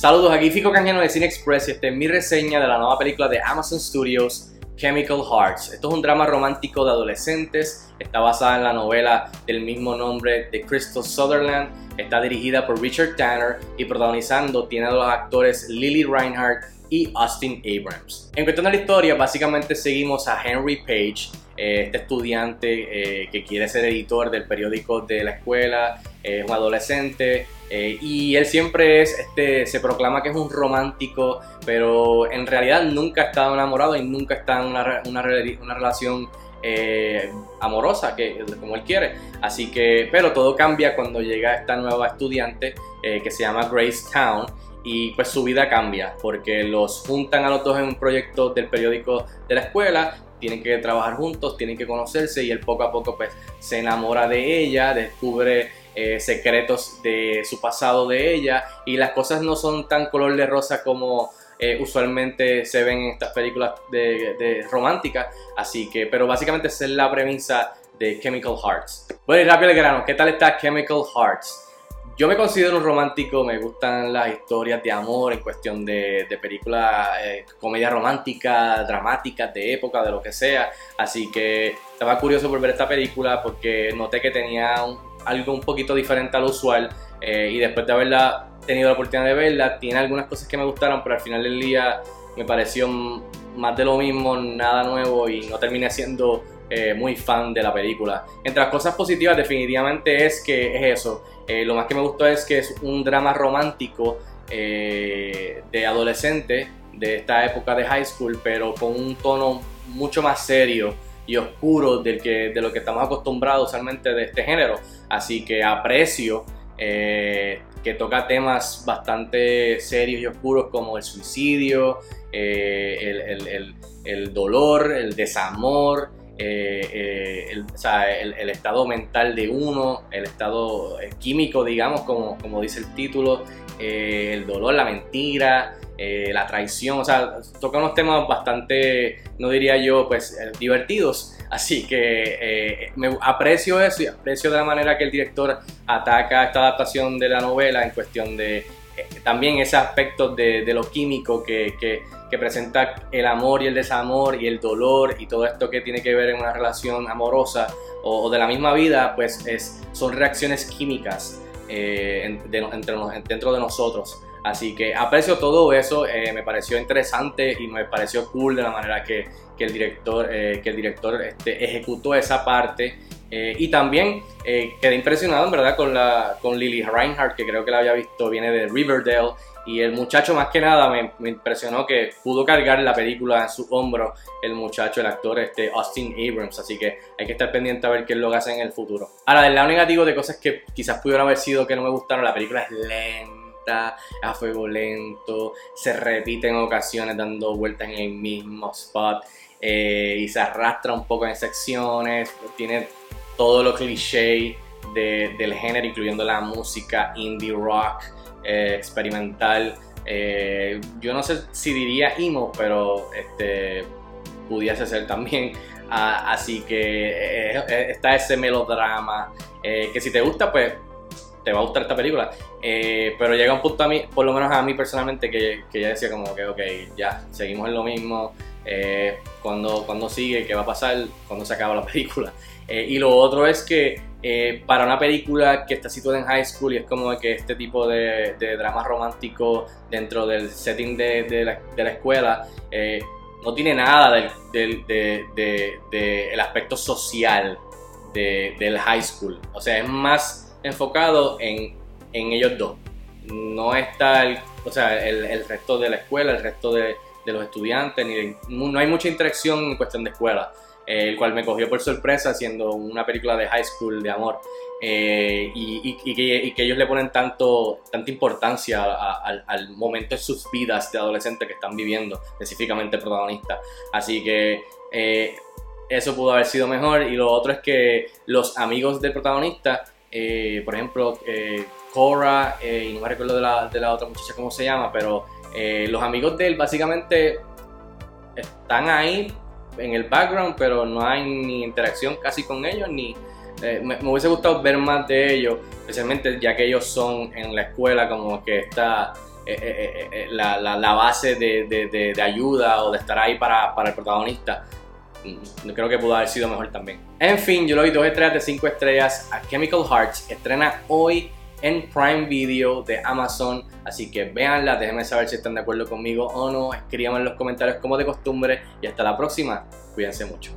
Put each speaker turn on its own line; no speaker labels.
Saludos, aquí Fico Canjeno de Cine Express y esta es mi reseña de la nueva película de Amazon Studios, Chemical Hearts. Esto es un drama romántico de adolescentes, está basada en la novela del mismo nombre de Crystal Sutherland, está dirigida por Richard Tanner y protagonizando tiene a los actores Lily Reinhardt y Austin Abrams. En cuestión de la historia, básicamente seguimos a Henry Page, eh, este estudiante eh, que quiere ser editor del periódico de la escuela, es un adolescente eh, y él siempre es, este, se proclama que es un romántico, pero en realidad nunca ha estado enamorado y nunca está en una, una, relación amorosa que como él quiere. Así que pero todo cambia cuando llega esta nueva estudiante que se llama Grace Town y pues su vida cambia porque los juntan a los dos en un proyecto del periódico de la escuela, tienen que trabajar juntos, tienen que conocerse y él poco a poco pues se enamora de ella, descubre eh, secretos de su pasado de ella y las cosas no son tan color de rosa como eh, usualmente se ven en estas películas de, de románticas, así que, pero básicamente esa es la premisa de Chemical Hearts. Bueno y rápido el grano, ¿qué tal está Chemical Hearts? Yo me considero un romántico, me gustan las historias de amor en cuestión de, películas, eh, comedia romántica, dramáticas, de época, de lo que sea. Así que estaba curioso por ver esta película porque noté que tenía algo un poquito diferente al usual eh, y después de haberla tenido la oportunidad de verla, tiene algunas cosas que me gustaron, pero al final del día me pareció más de lo mismo, nada nuevo y no terminé siendo eh, muy fan de la película. Entre las cosas positivas definitivamente es que es eso. Eh, lo más que me gustó es que es un drama romántico eh, de adolescente de esta época de high school, pero con un tono mucho más serio y oscuro del que, de lo que estamos acostumbrados usualmente de este género. Así que aprecio que toca temas bastante serios y oscuros como el suicidio, el, el, dolor, el desamor, eh, eh, el, estado mental de uno, el estado eh, químico, digamos, como, como dice el título, el dolor, la mentira, la traición, o sea, toca unos temas bastante, no diría yo, pues divertidos. Así que me aprecio eso y aprecio de la manera que el director ataca esta adaptación de la novela en cuestión de también ese aspecto de, de lo químico que, que que presenta el amor y el desamor y el dolor y todo esto que tiene que ver en una relación amorosa o, de la misma vida, pues es, son reacciones químicas eh, entre, dentro de nosotros. Así que aprecio todo eso, eh, me pareció interesante y me pareció cool de la manera que, que el director, eh, que el director este, ejecutó esa parte. y también quedé impresionado en verdad con, la, con Lily Reinhardt, que creo que la había visto, viene de Riverdale y el muchacho más que nada me, impresionó que pudo cargar la película en su hombro el muchacho, el actor este Austin Abrams, así que hay que estar pendiente a ver qué es lo que hace en el futuro. Ahora, del lado negativo de cosas que quizás pudieron haber sido que no me gustaron, la película es lenta, a fuego lento, se repite en ocasiones dando vueltas en el mismo spot eh, y se arrastra un poco en secciones, tiene todo lo cliché del género, incluyendo la música indie rock eh, experimental. Eh, yo no sé si diría emo, pero este, pudiese ser también. Ah, así que está ese melodrama que si te gusta, pues te va a gustar esta película. pero llega un punto a mí, por lo menos a mí personalmente, que, que ya decía como que, ok, ya, seguimos en lo mismo. cuando, cuando sigue, qué va a pasar cuando se acaba la película. y lo otro es que eh, para una película que está situada en high school y es como que este tipo de, drama romántico dentro del setting de, la, escuela eh, no tiene nada del aspecto social del high school. O sea, es más enfocado en, ellos dos. No está el, o sea, el, resto de la escuela, el resto de, los estudiantes, ni no hay mucha interacción en cuestión de escuela el cual me cogió por sorpresa siendo una película de high school de amor. Eh, y, que, ellos le ponen tanto, tanta importancia al momento de sus vidas de adolescente que están viviendo, específicamente el protagonista. Así que eh, eso pudo haber sido mejor. Y lo otro es que los amigos del protagonista, eh, por ejemplo, Cora, y no me recuerdo de la, de la, otra muchacha cómo se llama, pero los amigos de él básicamente están ahí en el background, pero no hay ni interacción casi con ellos, ni eh, me, hubiese gustado ver más de ellos, especialmente ya que ellos son en la escuela como que esta, la, base de, ayuda o de estar ahí para, para el protagonista. Creo que pudo haber sido mejor también. En fin, yo le doy dos estrellas de 5 estrellas a Chemical Hearts. Estrena hoy en Prime Video de Amazon. Así que véanla, déjenme saber si están de acuerdo conmigo o no. Escríbanme en los comentarios como de costumbre. Y hasta la próxima. Cuídense mucho.